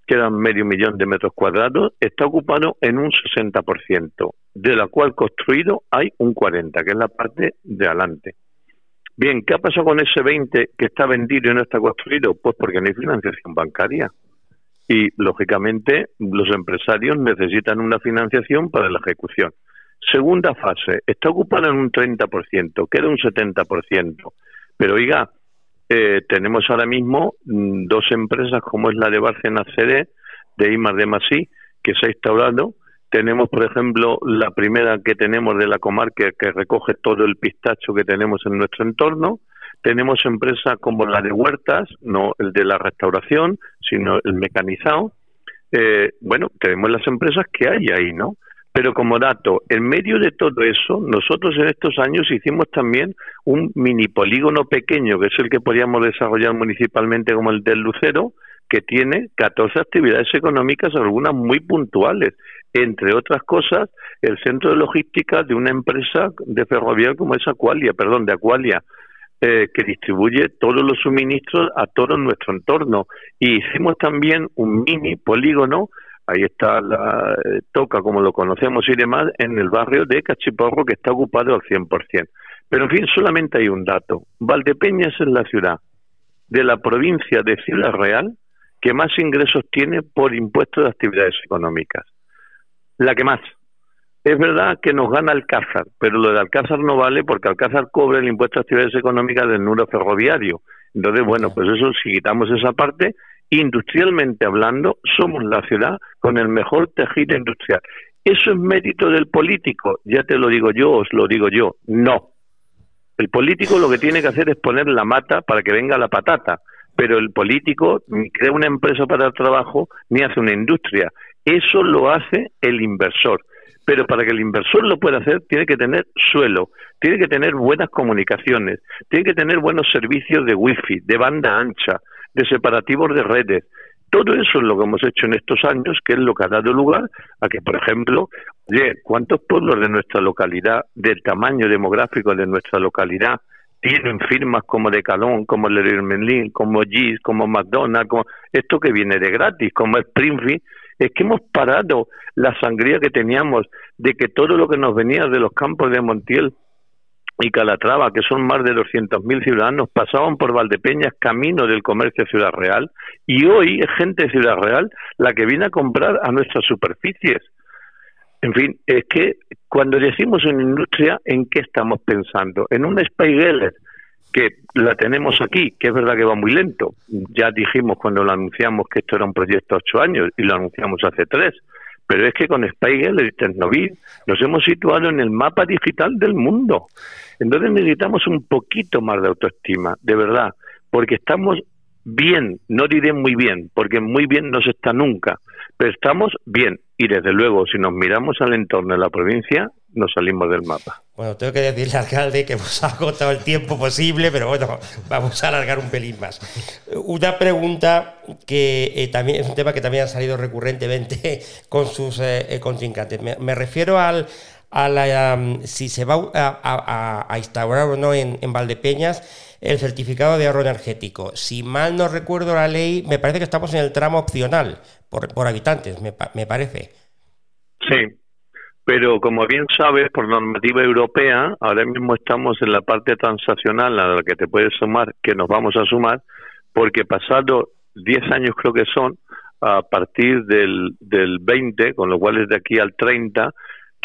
que era medio millón de metros cuadrados, está ocupado en un 60%, de la cual construido hay un 40%, que es la parte de adelante. Bien, ¿qué ha pasado con ese 20 que está vendido y no está construido? Pues porque no hay financiación bancaria. Y, lógicamente, los empresarios necesitan una financiación para la ejecución. Segunda fase, está ocupado en un 30%, queda un 70%. Pero oiga, eh, tenemos ahora mismo mm, dos empresas como es la de Bárcena CD, de Imar de Masí, que se ha instaurado. Tenemos, por ejemplo, la primera que tenemos de la comarca que recoge todo el pistacho que tenemos en nuestro entorno. Tenemos empresas como la de Huertas, no el de la restauración, sino el mecanizado. Eh, bueno, tenemos las empresas que hay ahí, ¿no? Pero como dato, en medio de todo eso, nosotros en estos años hicimos también un mini polígono pequeño, que es el que podíamos desarrollar municipalmente como el del Lucero, que tiene 14 actividades económicas, algunas muy puntuales. Entre otras cosas, el centro de logística de una empresa de ferroviaria como es Aqualia, perdón, de Aqualia, eh, que distribuye todos los suministros a todo nuestro entorno. Y hicimos también un mini polígono ahí está la eh, Toca, como lo conocemos y demás, en el barrio de Cachiporro, que está ocupado al 100%. Pero, en fin, solamente hay un dato. Valdepeñas es la ciudad de la provincia de Ciudad Real que más ingresos tiene por impuestos de actividades económicas. La que más. Es verdad que nos gana Alcázar, pero lo de Alcázar no vale porque Alcázar cobra el impuesto de actividades económicas del nudo ferroviario. Entonces, bueno, pues eso, si quitamos esa parte, Industrialmente hablando, somos la ciudad con el mejor tejido industrial. ¿Eso es mérito del político? Ya te lo digo yo, os lo digo yo. No. El político lo que tiene que hacer es poner la mata para que venga la patata. Pero el político ni crea una empresa para el trabajo ni hace una industria. Eso lo hace el inversor. Pero para que el inversor lo pueda hacer, tiene que tener suelo, tiene que tener buenas comunicaciones, tiene que tener buenos servicios de wifi, de banda ancha, de separativos de redes. Todo eso es lo que hemos hecho en estos años, que es lo que ha dado lugar a que, por ejemplo, ¿cuántos pueblos de nuestra localidad, del tamaño demográfico de nuestra localidad, tienen firmas como Decalón, como Leroy Merlin, como Gis, como McDonald's, como esto que viene de gratis, como Springfield, es que hemos parado la sangría que teníamos de que todo lo que nos venía de los campos de Montiel y Calatrava, que son más de 200.000 ciudadanos, pasaban por Valdepeñas camino del comercio Ciudad Real y hoy es gente de Ciudad Real la que viene a comprar a nuestras superficies. En fin, es que cuando decimos una industria, ¿en qué estamos pensando? En un Spygeller que la tenemos aquí, que es verdad que va muy lento. Ya dijimos cuando lo anunciamos que esto era un proyecto de ocho años y lo anunciamos hace tres. Pero es que con Spiegel y Tecnovid nos hemos situado en el mapa digital del mundo. Entonces necesitamos un poquito más de autoestima, de verdad, porque estamos bien, no diré muy bien, porque muy bien no se está nunca, pero estamos bien. Y desde luego, si nos miramos al entorno de la provincia, nos salimos del mapa. Bueno, tengo que decirle al alcalde que hemos agotado el tiempo posible, pero bueno, vamos a alargar un pelín más. Una pregunta que eh, también es un tema que también ha salido recurrentemente con sus eh, eh, contrincantes. Me, refiero al a la, si se va a, instaurar o no en, Valdepeñas el certificado de ahorro energético. Si mal no recuerdo la ley, me parece que estamos en el tramo opcional por, por habitantes, me, me parece. Sí, pero como bien sabes, por normativa europea, ahora mismo estamos en la parte transaccional a la que te puedes sumar, que nos vamos a sumar, porque pasado 10 años creo que son, a partir del, del 20, con lo cual es de aquí al 30,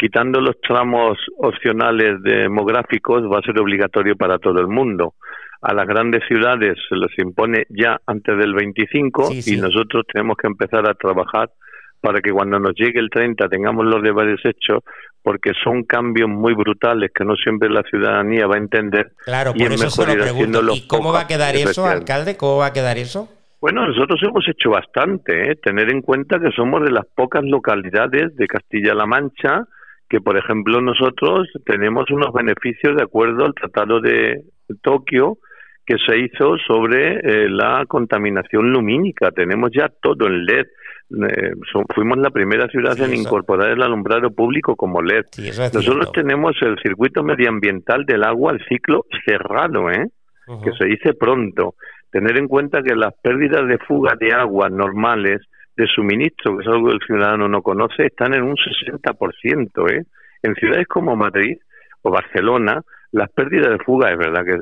quitando los tramos opcionales demográficos, va a ser obligatorio para todo el mundo. A las grandes ciudades se los impone ya antes del 25 y nosotros tenemos que empezar a trabajar para que cuando nos llegue el 30 tengamos los deberes hechos, porque son cambios muy brutales que no siempre la ciudadanía va a entender. Claro, por eso se lo pregunto. ¿Y cómo va a quedar eso, alcalde? ¿Cómo va a quedar eso? Bueno, nosotros hemos hecho bastante, ¿eh? tener en cuenta que somos de las pocas localidades de Castilla-La Mancha que, por ejemplo, nosotros tenemos unos beneficios de acuerdo al Tratado de Tokio que se hizo sobre eh, la contaminación lumínica. Tenemos ya todo en LED eh, fuimos la primera ciudad en incorporar el alumbrado público como LED. Nosotros tenemos el circuito medioambiental del agua, el ciclo cerrado, ¿eh? que se dice pronto. Tener en cuenta que las pérdidas de fuga de agua normales de suministro, que es algo que el ciudadano no conoce, están en un 60%. ¿eh? En ciudades como Madrid o Barcelona, las pérdidas de fuga es verdad que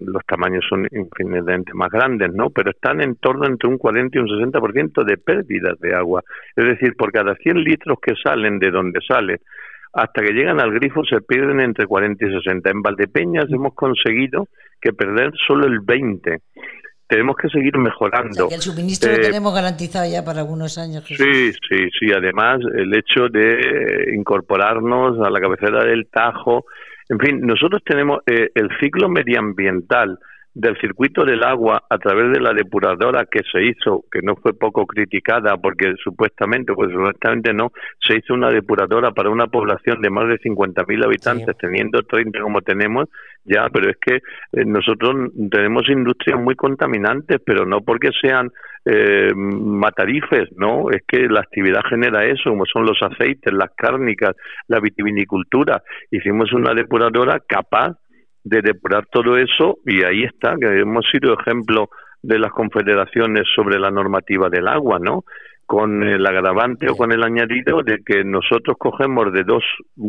los tamaños son infinitamente más grandes, ¿no? Pero están en torno entre un 40 y un 60% de pérdidas de agua. Es decir, por cada 100 litros que salen de donde sale, hasta que llegan al grifo se pierden entre 40 y 60. En Valdepeñas hemos conseguido que perder solo el 20 tenemos que seguir mejorando. el suministro lo eh, tenemos garantizado ya para algunos años. Sí, sí, sí. Además, el hecho de incorporarnos a la cabecera del Tajo en fin, nosotros tenemos eh, el ciclo medioambiental del circuito del agua a través de la depuradora que se hizo, que no fue poco criticada porque supuestamente, pues supuestamente no, se hizo una depuradora para una población de más de 50.000 habitantes, teniendo 30 como tenemos, ya, pero es que eh, nosotros tenemos industrias muy contaminantes, pero no porque sean eh, matarifes, ¿no? Es que la actividad genera eso, como son los aceites, las cárnicas, la vitivinicultura. Hicimos una depuradora capaz de depurar todo eso y ahí está, que hemos sido ejemplo de las confederaciones sobre la normativa del agua, ¿no? Con el agravante o con el añadido de que nosotros cogemos de dos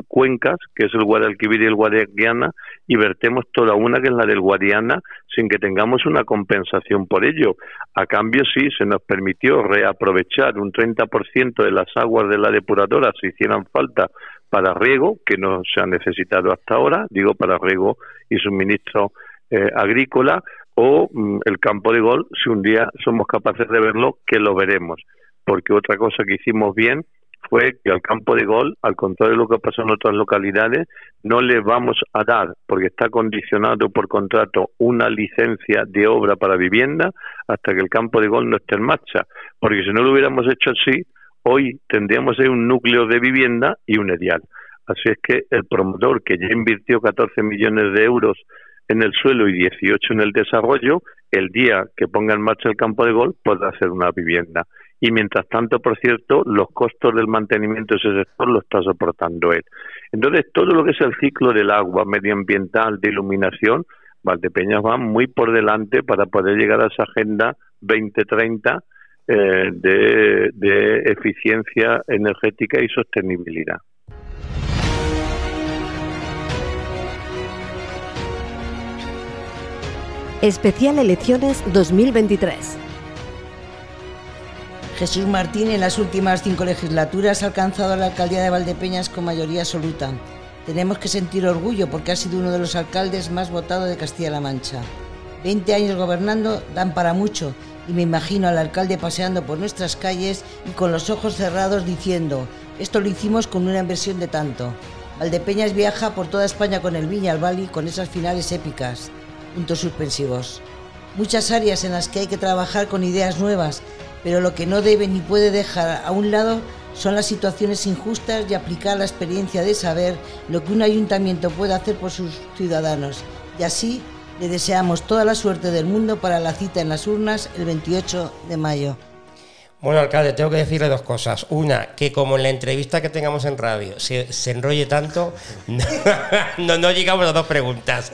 cuencas, que es el Guadalquivir y el Guadiana, y vertemos toda una, que es la del Guadiana, sin que tengamos una compensación por ello. A cambio, sí, se nos permitió reaprovechar un 30% de las aguas de la depuradora, si hicieran falta, para riego, que no se ha necesitado hasta ahora, digo para riego y suministro eh, agrícola, o mm, el campo de gol, si un día somos capaces de verlo, que lo veremos. Porque otra cosa que hicimos bien fue que al campo de gol, al contrario de lo que pasó en otras localidades, no le vamos a dar, porque está condicionado por contrato, una licencia de obra para vivienda hasta que el campo de gol no esté en marcha. Porque si no lo hubiéramos hecho así, hoy tendríamos ahí un núcleo de vivienda y un edial. Así es que el promotor que ya invirtió 14 millones de euros en el suelo y 18 en el desarrollo, el día que ponga en marcha el campo de gol podrá hacer una vivienda. Y mientras tanto, por cierto, los costos del mantenimiento de ese sector lo está soportando él. Entonces, todo lo que es el ciclo del agua, medioambiental, de iluminación, Valdepeñas va muy por delante para poder llegar a esa agenda 2030 eh, de eficiencia energética y sostenibilidad. Especial Elecciones 2023. Jesús Martín en las últimas cinco legislaturas ha alcanzado la alcaldía de Valdepeñas con mayoría absoluta. Tenemos que sentir orgullo porque ha sido uno de los alcaldes más votados de Castilla-La Mancha. Veinte años gobernando dan para mucho y me imagino al alcalde paseando por nuestras calles y con los ojos cerrados diciendo, esto lo hicimos con una inversión de tanto. Valdepeñas viaja por toda España con el Viña al Bali con esas finales épicas puntos suspensivos. Muchas áreas en las que hay que trabajar con ideas nuevas, pero lo que no debe ni puede dejar a un lado son las situaciones injustas y aplicar la experiencia de saber lo que un ayuntamiento puede hacer por sus ciudadanos. Y así le deseamos toda la suerte del mundo para la cita en las urnas el 28 de mayo. Bueno, alcalde, tengo que decirle dos cosas. Una, que como en la entrevista que tengamos en radio se, enrolle tanto, no, no llegamos a dos preguntas.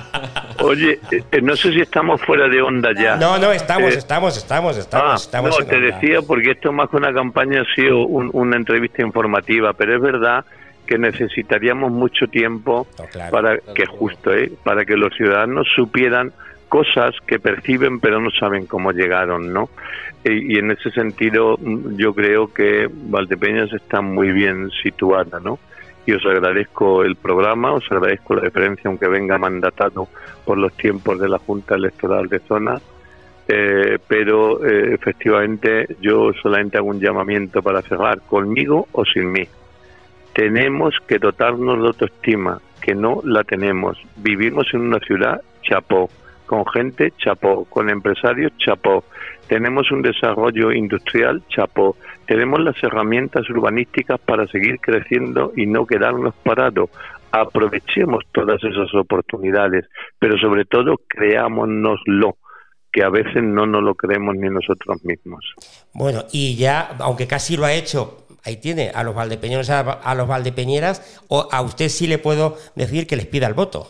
Oye, eh, no sé si estamos fuera de onda ya. No, no, estamos, eh, estamos, estamos, estamos. Ah, no, te decía porque esto más que una campaña ha sido una entrevista informativa, pero es verdad que necesitaríamos mucho tiempo para que justo, ¿eh? para que los ciudadanos supieran cosas que perciben pero no saben cómo llegaron, ¿no? Y, y en ese sentido yo creo que Valdepeñas está muy bien situada, ¿no? y os agradezco el programa, os agradezco la deferencia, aunque venga mandatado por los tiempos de la Junta Electoral de Zona, eh, pero eh, efectivamente yo solamente hago un llamamiento para cerrar, conmigo o sin mí. Tenemos que dotarnos de autoestima, que no la tenemos. Vivimos en una ciudad chapó, con gente chapó, con empresarios chapó. Tenemos un desarrollo industrial chapó tenemos las herramientas urbanísticas para seguir creciendo y no quedarnos parados. Aprovechemos todas esas oportunidades, pero sobre todo creámonoslo que a veces no nos lo creemos ni nosotros mismos. Bueno, y ya, aunque casi lo ha hecho, ahí tiene a los valdepeñeros, a, los valdepeñeras, o a usted sí le puedo decir que les pida el voto.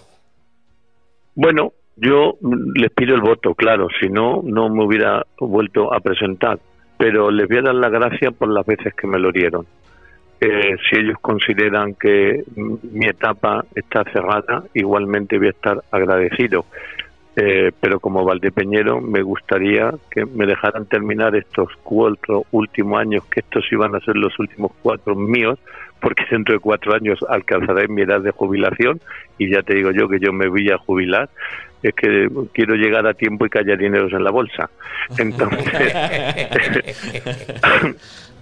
Bueno, yo les pido el voto, claro, si no, no me hubiera vuelto a presentar pero les voy a dar la gracia por las veces que me lo dieron. Eh, si ellos consideran que mi etapa está cerrada, igualmente voy a estar agradecido. Eh, pero como Valdepeñero me gustaría que me dejaran terminar estos cuatro últimos años, que estos iban a ser los últimos cuatro míos, porque dentro de cuatro años alcanzaré mi edad de jubilación y ya te digo yo que yo me voy a jubilar es que quiero llegar a tiempo y que haya dineros en la bolsa. Entonces,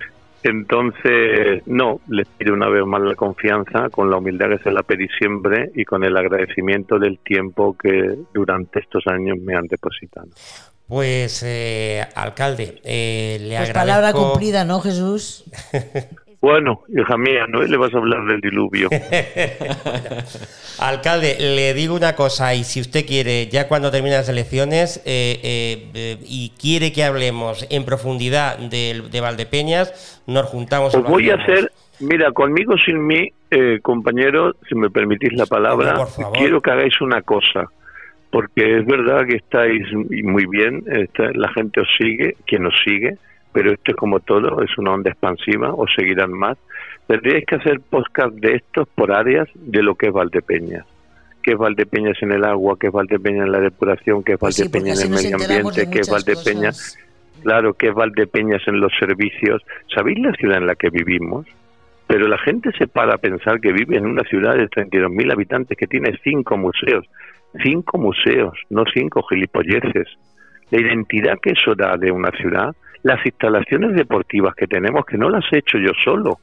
entonces no, les pido una vez más la confianza, con la humildad que se la pedí siempre y con el agradecimiento del tiempo que durante estos años me han depositado. Pues, eh, alcalde, eh, le pues palabra cumplida, ¿no, Jesús? Bueno, hija mía, no le vas a hablar del diluvio. Alcalde, le digo una cosa, y si usted quiere, ya cuando terminen las elecciones eh, eh, y quiere que hablemos en profundidad de, de Valdepeñas, nos juntamos. Os voy a hacer, mira, conmigo sin mí, eh, compañero, si me permitís la palabra, quiero que hagáis una cosa porque es verdad que estáis muy bien, la gente os sigue, quien os sigue, pero esto es como todo, es una onda expansiva, o seguirán más. Tendríais que hacer podcast de estos por áreas de lo que es Valdepeñas. ¿Qué es Valdepeñas en el agua? ¿Qué es Valdepeñas en la depuración? ¿Qué es pues Valdepeñas en el medio ambiente? ¿Qué es Valdepeñas? Claro, ¿qué es Valdepeñas en los servicios? ¿Sabéis la ciudad en la que vivimos? Pero la gente se para a pensar que vive en una ciudad de 32.000 habitantes que tiene cinco museos. cinco museos, no cinco gilipolleces. La identidad que eso da de una ciudad, las instalaciones deportivas que tenemos, que no las he hecho yo solo,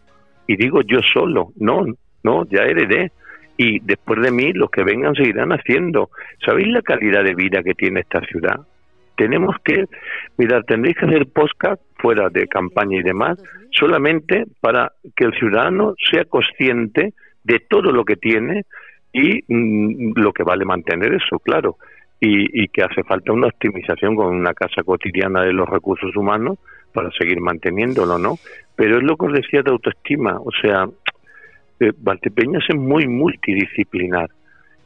y digo yo solo, no, no, ya heredé. Y después de mí, los que vengan seguirán haciendo. ¿Sabéis la calidad de vida que tiene esta ciudad? Tenemos que, mirad, tendréis que hacer podcast fuera de campaña y demás, solamente para que el ciudadano sea consciente de todo lo que tiene y mm, lo que vale mantener eso, claro. Y, y, que hace falta una optimización con una casa cotidiana de los recursos humanos para seguir manteniéndolo, ¿no? Pero es lo que os decía de autoestima, o sea, eh, Valtepeñas es muy multidisciplinar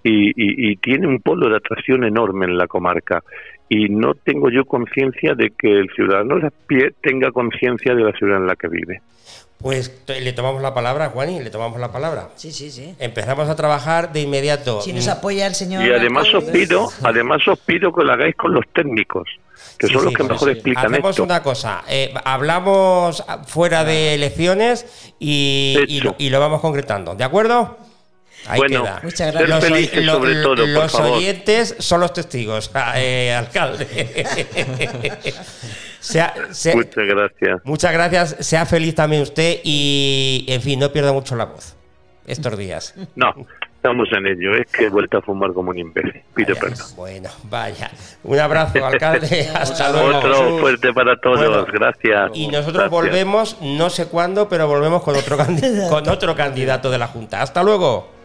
y, y, y, tiene un polo de atracción enorme en la comarca y no tengo yo conciencia de que el ciudadano tenga conciencia de la ciudad en la que vive. Pues le tomamos la palabra, Juani, le tomamos la palabra. Sí, sí, sí. Empezamos a trabajar de inmediato. Si nos apoya el señor. Y además os pido, además os pido que lo hagáis con los técnicos, que Sí, son sí, los que pues mejor sí. explican Hacemos esto. una cosa, eh, hablamos fuera de elecciones y, y, lo, y lo vamos concretando, ¿de acuerdo? Ahí Bueno, queda. Muchas gracias. Los, felices lo- sobre todo, por los favor. oyentes son los testigos, eh, alcalde. Sea- sea- Muchas gracias. muchas gracias, sea feliz también usted y, en fin, no pierda mucho la voz estos días. No, estamos en ello. Es que he vuelto a fumar como un imbécil. Pido Vaya, perdón. Bueno, vaya. Un abrazo, alcalde. Hasta luego. Otro fuerte para todos. Bueno, gracias. Y nosotros Gracias. volvemos, no sé cuándo, pero volvemos con otro, con otro candidato de la Junta. Hasta luego.